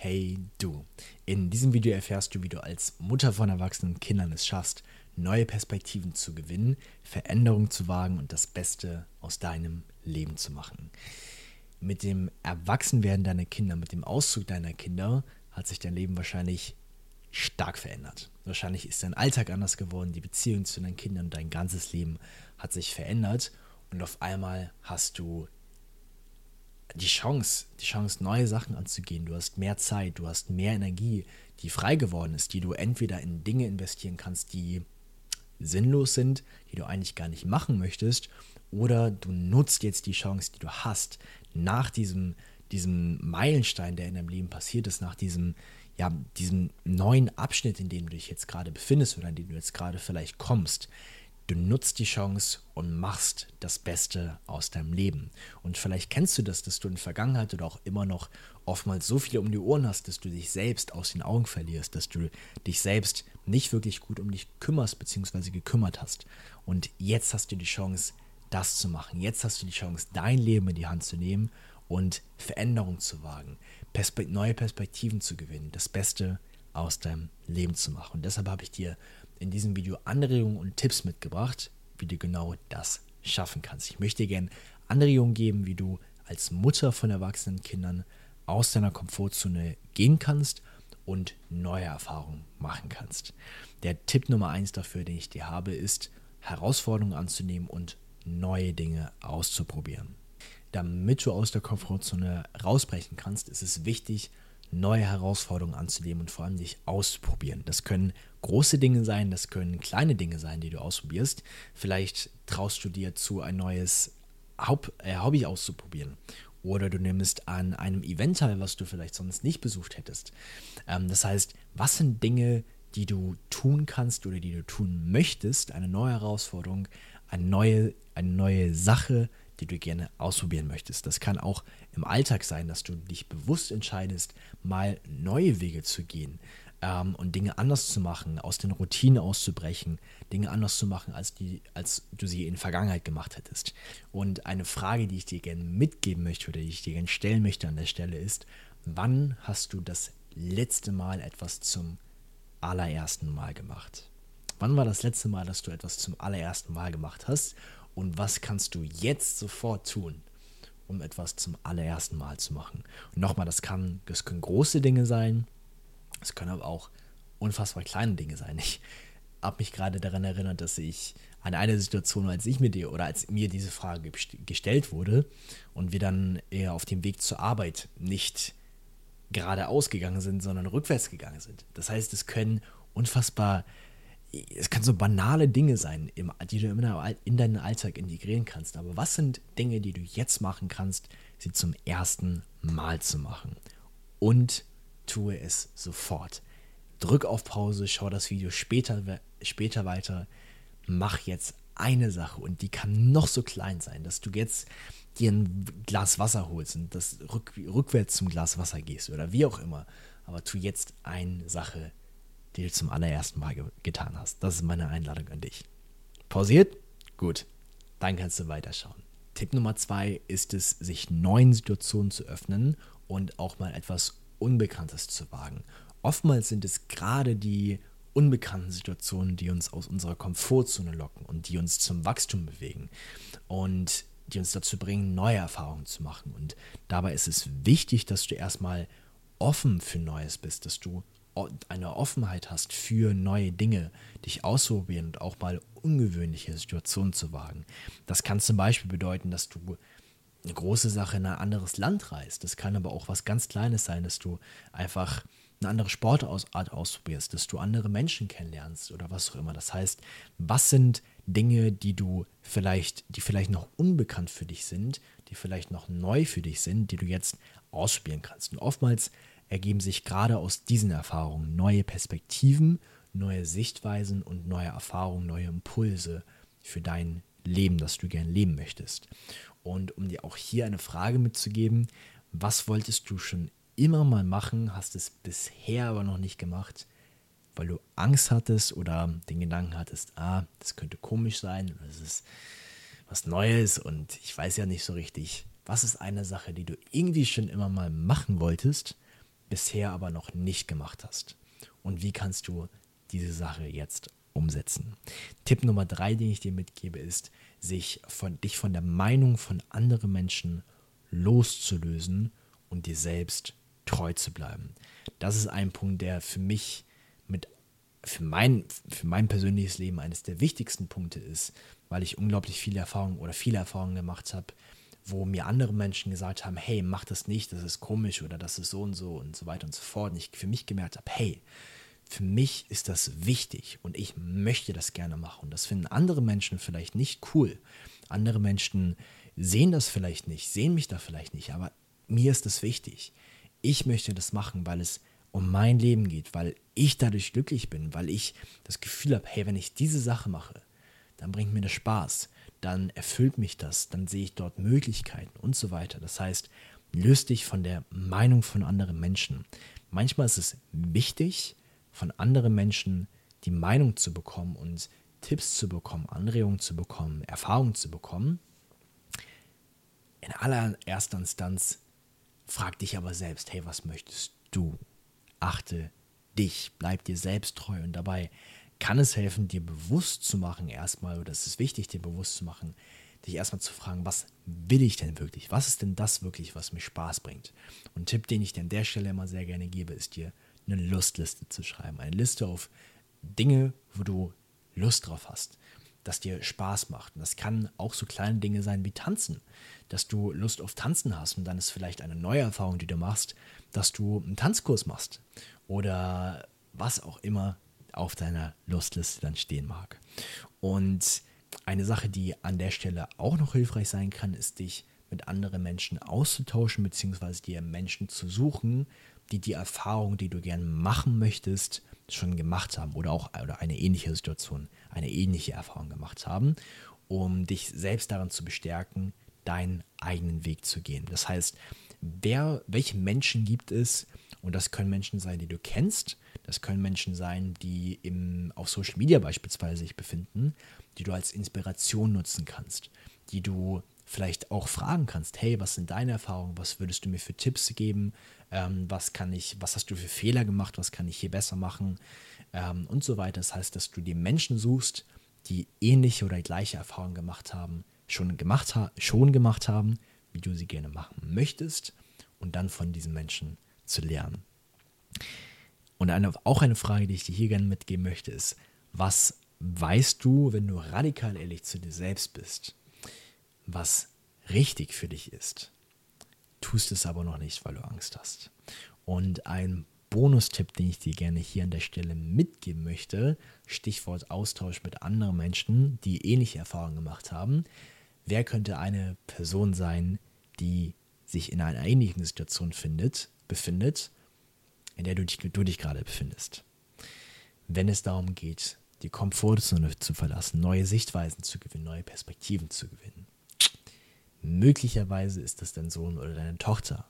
Hey du. In diesem Video erfährst du, wie du als Mutter von erwachsenen Kindern es schaffst, neue Perspektiven zu gewinnen, Veränderungen zu wagen und das Beste aus deinem Leben zu machen. Mit dem Erwachsenwerden deiner Kinder, mit dem Auszug deiner Kinder hat sich dein Leben wahrscheinlich stark verändert. Wahrscheinlich ist dein Alltag anders geworden, die Beziehung zu deinen Kindern und dein ganzes Leben hat sich verändert und auf einmal hast du die Chance, die Chance, neue Sachen anzugehen. Du hast mehr Zeit, du hast mehr Energie, die frei geworden ist, die du entweder in Dinge investieren kannst, die sinnlos sind, die du eigentlich gar nicht machen möchtest, oder du nutzt jetzt die Chance, die du hast, nach diesem, diesem Meilenstein, der in deinem Leben passiert ist, nach diesem, ja, diesem neuen Abschnitt, in dem du dich jetzt gerade befindest oder in dem du jetzt gerade vielleicht kommst, Du nutzt die Chance und machst das Beste aus deinem Leben. Und vielleicht kennst du das, dass du in der Vergangenheit oder auch immer noch oftmals so viel um die Ohren hast, dass du dich selbst aus den Augen verlierst, dass du dich selbst nicht wirklich gut um dich kümmerst bzw. gekümmert hast. Und jetzt hast du die Chance, das zu machen. Jetzt hast du die Chance, dein Leben in die Hand zu nehmen und Veränderungen zu wagen, Perspe neue Perspektiven zu gewinnen, das Beste aus deinem Leben zu machen. Und deshalb habe ich dir in diesem Video Anregungen und Tipps mitgebracht, wie du genau das schaffen kannst. Ich möchte dir gerne Anregungen geben, wie du als Mutter von erwachsenen Kindern aus deiner Komfortzone gehen kannst und neue Erfahrungen machen kannst. Der Tipp Nummer eins dafür, den ich dir habe, ist, Herausforderungen anzunehmen und neue Dinge auszuprobieren. Damit du aus der Komfortzone rausbrechen kannst, ist es wichtig, neue Herausforderungen anzunehmen und vor allem dich auszuprobieren. Das können große Dinge sein, das können kleine Dinge sein, die du ausprobierst. Vielleicht traust du dir zu, ein neues äh, Hobby auszuprobieren. Oder du nimmst an einem Event teil, was du vielleicht sonst nicht besucht hättest. Ähm, das heißt, was sind Dinge, die du tun kannst oder die du tun möchtest, eine neue Herausforderung, eine neue, eine neue Sache, die du gerne ausprobieren möchtest. Das kann auch im Alltag sein, dass du dich bewusst entscheidest, mal neue Wege zu gehen ähm, und Dinge anders zu machen, aus den Routinen auszubrechen, Dinge anders zu machen, als, die, als du sie in der Vergangenheit gemacht hättest. Und eine Frage, die ich dir gerne mitgeben möchte oder die ich dir gerne stellen möchte an der Stelle ist, wann hast du das letzte Mal etwas zum allerersten Mal gemacht? Wann war das letzte Mal, dass du etwas zum allerersten Mal gemacht hast? Und was kannst du jetzt sofort tun, um etwas zum allerersten Mal zu machen. Und nochmal, das, kann, das können große Dinge sein, es können aber auch unfassbar kleine Dinge sein. Ich habe mich gerade daran erinnert, dass ich an eine Situation, als ich mir die oder als mir diese Frage gestellt wurde und wir dann eher auf dem Weg zur Arbeit nicht geradeaus gegangen sind, sondern rückwärts gegangen sind. Das heißt, es können unfassbar es kann so banale Dinge sein, die du in deinen Alltag integrieren kannst. Aber was sind Dinge, die du jetzt machen kannst, sie zum ersten Mal zu machen? Und tue es sofort. Drück auf Pause, schau das Video später, später weiter. Mach jetzt eine Sache und die kann noch so klein sein, dass du jetzt dir ein Glas Wasser holst und das rück, rückwärts zum Glas Wasser gehst oder wie auch immer. Aber tu jetzt eine Sache die du zum allerersten Mal ge getan hast. Das ist meine Einladung an dich. Pausiert? Gut. Dann kannst du weiterschauen. Tipp Nummer zwei ist es, sich neuen Situationen zu öffnen und auch mal etwas Unbekanntes zu wagen. Oftmals sind es gerade die unbekannten Situationen, die uns aus unserer Komfortzone locken und die uns zum Wachstum bewegen und die uns dazu bringen, neue Erfahrungen zu machen. Und dabei ist es wichtig, dass du erstmal offen für Neues bist, dass du eine Offenheit hast für neue Dinge, dich ausprobieren und auch mal ungewöhnliche Situationen zu wagen. Das kann zum Beispiel bedeuten, dass du eine große Sache in ein anderes Land reist. Das kann aber auch was ganz Kleines sein, dass du einfach eine andere Sportart ausprobierst, dass du andere Menschen kennenlernst oder was auch immer. Das heißt, was sind Dinge, die du vielleicht, die vielleicht noch unbekannt für dich sind, die vielleicht noch neu für dich sind, die du jetzt ausprobieren kannst. Und oftmals ergeben sich gerade aus diesen Erfahrungen neue Perspektiven, neue Sichtweisen und neue Erfahrungen, neue Impulse für dein Leben, das du gern leben möchtest. Und um dir auch hier eine Frage mitzugeben, was wolltest du schon immer mal machen, hast es bisher aber noch nicht gemacht, weil du Angst hattest oder den Gedanken hattest, ah, das könnte komisch sein, das ist was Neues und ich weiß ja nicht so richtig. Was ist eine Sache, die du irgendwie schon immer mal machen wolltest, bisher aber noch nicht gemacht hast. Und wie kannst du diese Sache jetzt umsetzen? Tipp Nummer drei, den ich dir mitgebe, ist, sich von, dich von der Meinung von anderen Menschen loszulösen und dir selbst treu zu bleiben. Das ist ein Punkt, der für mich mit für mein, für mein persönliches Leben eines der wichtigsten Punkte ist, weil ich unglaublich viele Erfahrungen oder viele Erfahrungen gemacht habe, wo mir andere Menschen gesagt haben, hey, mach das nicht, das ist komisch oder das ist so und so und so weiter und so fort. Und ich für mich gemerkt habe, hey, für mich ist das wichtig und ich möchte das gerne machen. Und das finden andere Menschen vielleicht nicht cool. Andere Menschen sehen das vielleicht nicht, sehen mich da vielleicht nicht, aber mir ist das wichtig. Ich möchte das machen, weil es um mein Leben geht, weil ich dadurch glücklich bin, weil ich das Gefühl habe, hey, wenn ich diese Sache mache, dann bringt mir das Spaß, dann erfüllt mich das, dann sehe ich dort Möglichkeiten und so weiter. Das heißt, löst dich von der Meinung von anderen Menschen. Manchmal ist es wichtig, von anderen Menschen die Meinung zu bekommen und Tipps zu bekommen, Anregungen zu bekommen, Erfahrungen zu bekommen. In allererster Instanz frag dich aber selbst, hey, was möchtest du? Achte dich, bleib dir selbst treu und dabei kann es helfen, dir bewusst zu machen, erstmal, oder es ist wichtig, dir bewusst zu machen, dich erstmal zu fragen, was will ich denn wirklich? Was ist denn das wirklich, was mir Spaß bringt? Und ein Tipp, den ich dir an der Stelle immer sehr gerne gebe, ist dir eine Lustliste zu schreiben. Eine Liste auf Dinge, wo du Lust drauf hast, das dir Spaß macht. Und das kann auch so kleine Dinge sein wie Tanzen, dass du Lust auf Tanzen hast und dann ist vielleicht eine neue Erfahrung, die du machst, dass du einen Tanzkurs machst oder was auch immer auf deiner Lustliste dann stehen mag. Und eine Sache, die an der Stelle auch noch hilfreich sein kann, ist dich mit anderen Menschen auszutauschen, beziehungsweise dir Menschen zu suchen, die die Erfahrung, die du gerne machen möchtest, schon gemacht haben oder auch oder eine ähnliche Situation, eine ähnliche Erfahrung gemacht haben, um dich selbst daran zu bestärken, deinen eigenen Weg zu gehen. Das heißt, wer, welche Menschen gibt es, und das können Menschen sein, die du kennst, das können Menschen sein, die im, auf Social Media beispielsweise sich befinden, die du als Inspiration nutzen kannst, die du vielleicht auch fragen kannst, hey, was sind deine Erfahrungen, was würdest du mir für Tipps geben, ähm, was kann ich, was hast du für Fehler gemacht, was kann ich hier besser machen? Ähm, und so weiter. Das heißt, dass du die Menschen suchst, die ähnliche oder gleiche Erfahrungen gemacht haben, schon gemacht, ha schon gemacht haben, wie du sie gerne machen möchtest. Und dann von diesen Menschen zu lernen. Und eine, auch eine Frage, die ich dir hier gerne mitgeben möchte, ist, was weißt du, wenn du radikal ehrlich zu dir selbst bist, was richtig für dich ist? Tust es aber noch nicht, weil du Angst hast. Und ein Bonustipp, den ich dir gerne hier an der Stelle mitgeben möchte, Stichwort Austausch mit anderen Menschen, die ähnliche Erfahrungen gemacht haben. Wer könnte eine Person sein, die sich in einer ähnlichen Situation findet, befindet in der du dich, du dich gerade befindest. Wenn es darum geht, die Komfortzone zu verlassen, neue Sichtweisen zu gewinnen, neue Perspektiven zu gewinnen. Möglicherweise ist das dein Sohn oder deine Tochter.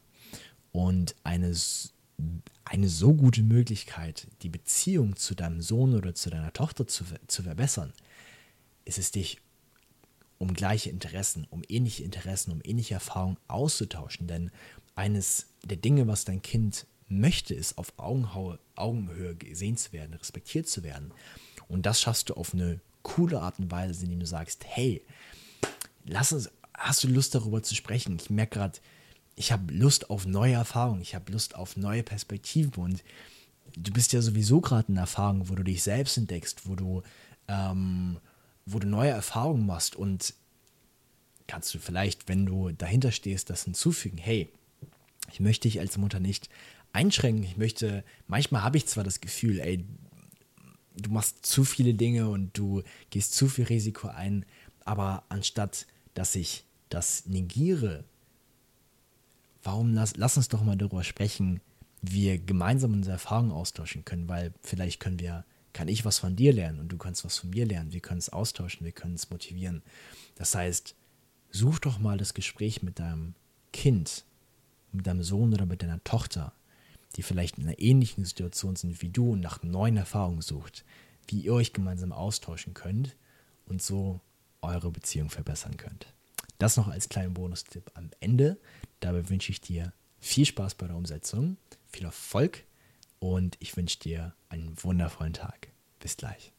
Und eine, eine so gute Möglichkeit, die Beziehung zu deinem Sohn oder zu deiner Tochter zu, zu verbessern, ist es dich um gleiche Interessen, um ähnliche Interessen, um ähnliche Erfahrungen auszutauschen. Denn eines der Dinge, was dein Kind möchte es, auf Augenhöhe gesehen zu werden, respektiert zu werden. Und das schaffst du auf eine coole Art und Weise, indem du sagst, hey, lass uns, hast du Lust darüber zu sprechen? Ich merke gerade, ich habe Lust auf neue Erfahrungen, ich habe Lust auf neue Perspektiven und du bist ja sowieso gerade in Erfahrung, wo du dich selbst entdeckst, wo du, ähm, wo du neue Erfahrungen machst und kannst du vielleicht, wenn du dahinter stehst, das hinzufügen, hey, ich möchte dich als Mutter nicht einschränken. Ich möchte, manchmal habe ich zwar das Gefühl, ey, du machst zu viele Dinge und du gehst zu viel Risiko ein, aber anstatt dass ich das negiere, warum lass, lass uns doch mal darüber sprechen, wie wir gemeinsam unsere Erfahrungen austauschen können, weil vielleicht können wir, kann ich was von dir lernen und du kannst was von mir lernen. Wir können es austauschen, wir können es motivieren. Das heißt, such doch mal das Gespräch mit deinem Kind, mit deinem Sohn oder mit deiner Tochter die vielleicht in einer ähnlichen Situation sind wie du und nach neuen Erfahrungen sucht, wie ihr euch gemeinsam austauschen könnt und so eure Beziehung verbessern könnt. Das noch als kleinen Bonustipp am Ende. Dabei wünsche ich dir Viel Spaß bei der Umsetzung, viel Erfolg und ich wünsche dir einen wundervollen Tag. Bis gleich.